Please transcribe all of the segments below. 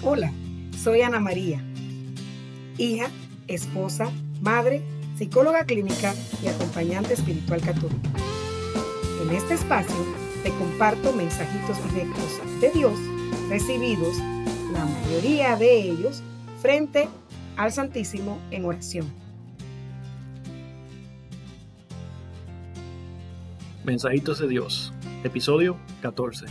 Hola, soy Ana María, hija, esposa, madre, psicóloga clínica y acompañante espiritual católica. En este espacio te comparto mensajitos directos de Dios recibidos, la mayoría de ellos, frente al Santísimo en oración. Mensajitos de Dios, episodio 14.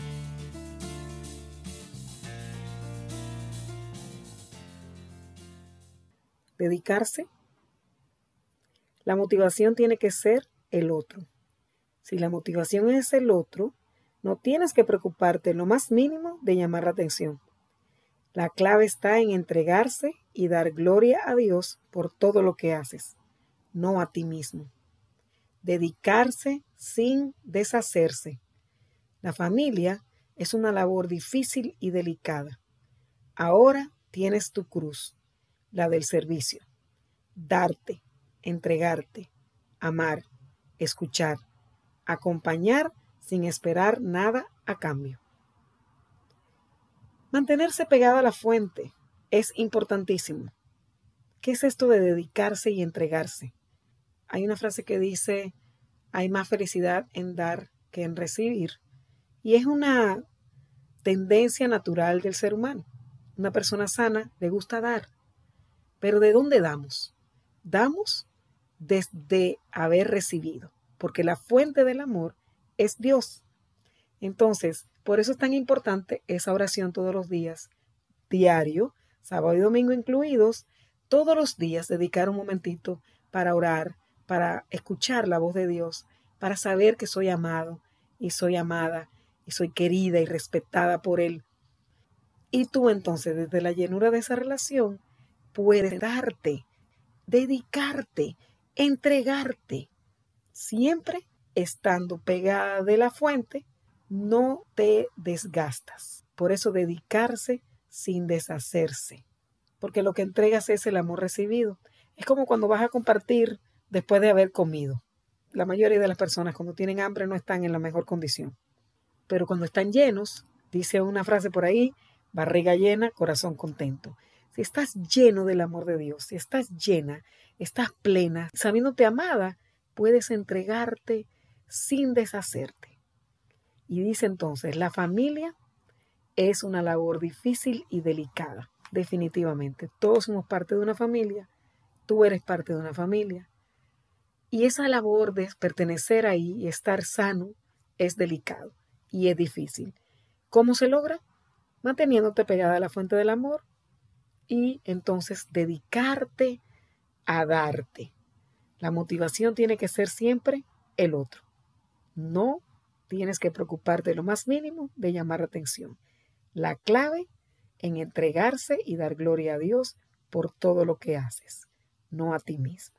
Dedicarse. La motivación tiene que ser el otro. Si la motivación es el otro, no tienes que preocuparte lo más mínimo de llamar la atención. La clave está en entregarse y dar gloria a Dios por todo lo que haces, no a ti mismo. Dedicarse sin deshacerse. La familia es una labor difícil y delicada. Ahora tienes tu cruz la del servicio. Darte, entregarte, amar, escuchar, acompañar sin esperar nada a cambio. Mantenerse pegado a la fuente es importantísimo. ¿Qué es esto de dedicarse y entregarse? Hay una frase que dice, hay más felicidad en dar que en recibir. Y es una tendencia natural del ser humano. Una persona sana le gusta dar, pero ¿de dónde damos? Damos desde haber recibido, porque la fuente del amor es Dios. Entonces, por eso es tan importante esa oración todos los días, diario, sábado y domingo incluidos, todos los días dedicar un momentito para orar, para escuchar la voz de Dios, para saber que soy amado y soy amada y soy querida y respetada por Él. Y tú entonces, desde la llenura de esa relación, puedes darte, dedicarte, entregarte, siempre estando pegada de la fuente, no te desgastas. Por eso dedicarse sin deshacerse, porque lo que entregas es el amor recibido. Es como cuando vas a compartir después de haber comido. La mayoría de las personas cuando tienen hambre no están en la mejor condición. Pero cuando están llenos, dice una frase por ahí, barriga llena, corazón contento si estás lleno del amor de Dios, si estás llena, estás plena, sabiéndote amada, puedes entregarte sin deshacerte. Y dice entonces, la familia es una labor difícil y delicada, definitivamente. Todos somos parte de una familia, tú eres parte de una familia. Y esa labor de pertenecer ahí y estar sano es delicado y es difícil. ¿Cómo se logra? Manteniéndote pegada a la fuente del amor, y entonces dedicarte a darte. La motivación tiene que ser siempre el otro. No tienes que preocuparte lo más mínimo de llamar atención. La clave en entregarse y dar gloria a Dios por todo lo que haces, no a ti mismo.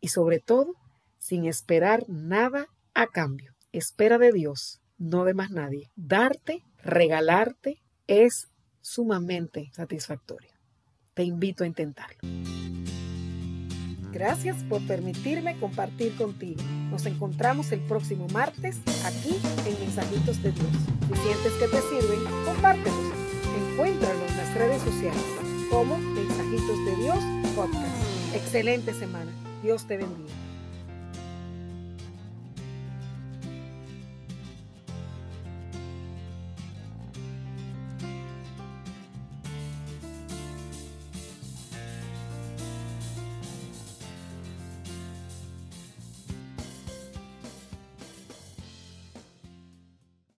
Y sobre todo, sin esperar nada a cambio. Espera de Dios, no de más nadie. Darte, regalarte, es sumamente satisfactorio. Te invito a intentarlo. Gracias por permitirme compartir contigo. Nos encontramos el próximo martes aquí en Mensajitos de Dios. Si sientes que te sirven, compártelos. Encuéntralo en las redes sociales como Mensajitos de Dios Podcast. Excelente semana. Dios te bendiga.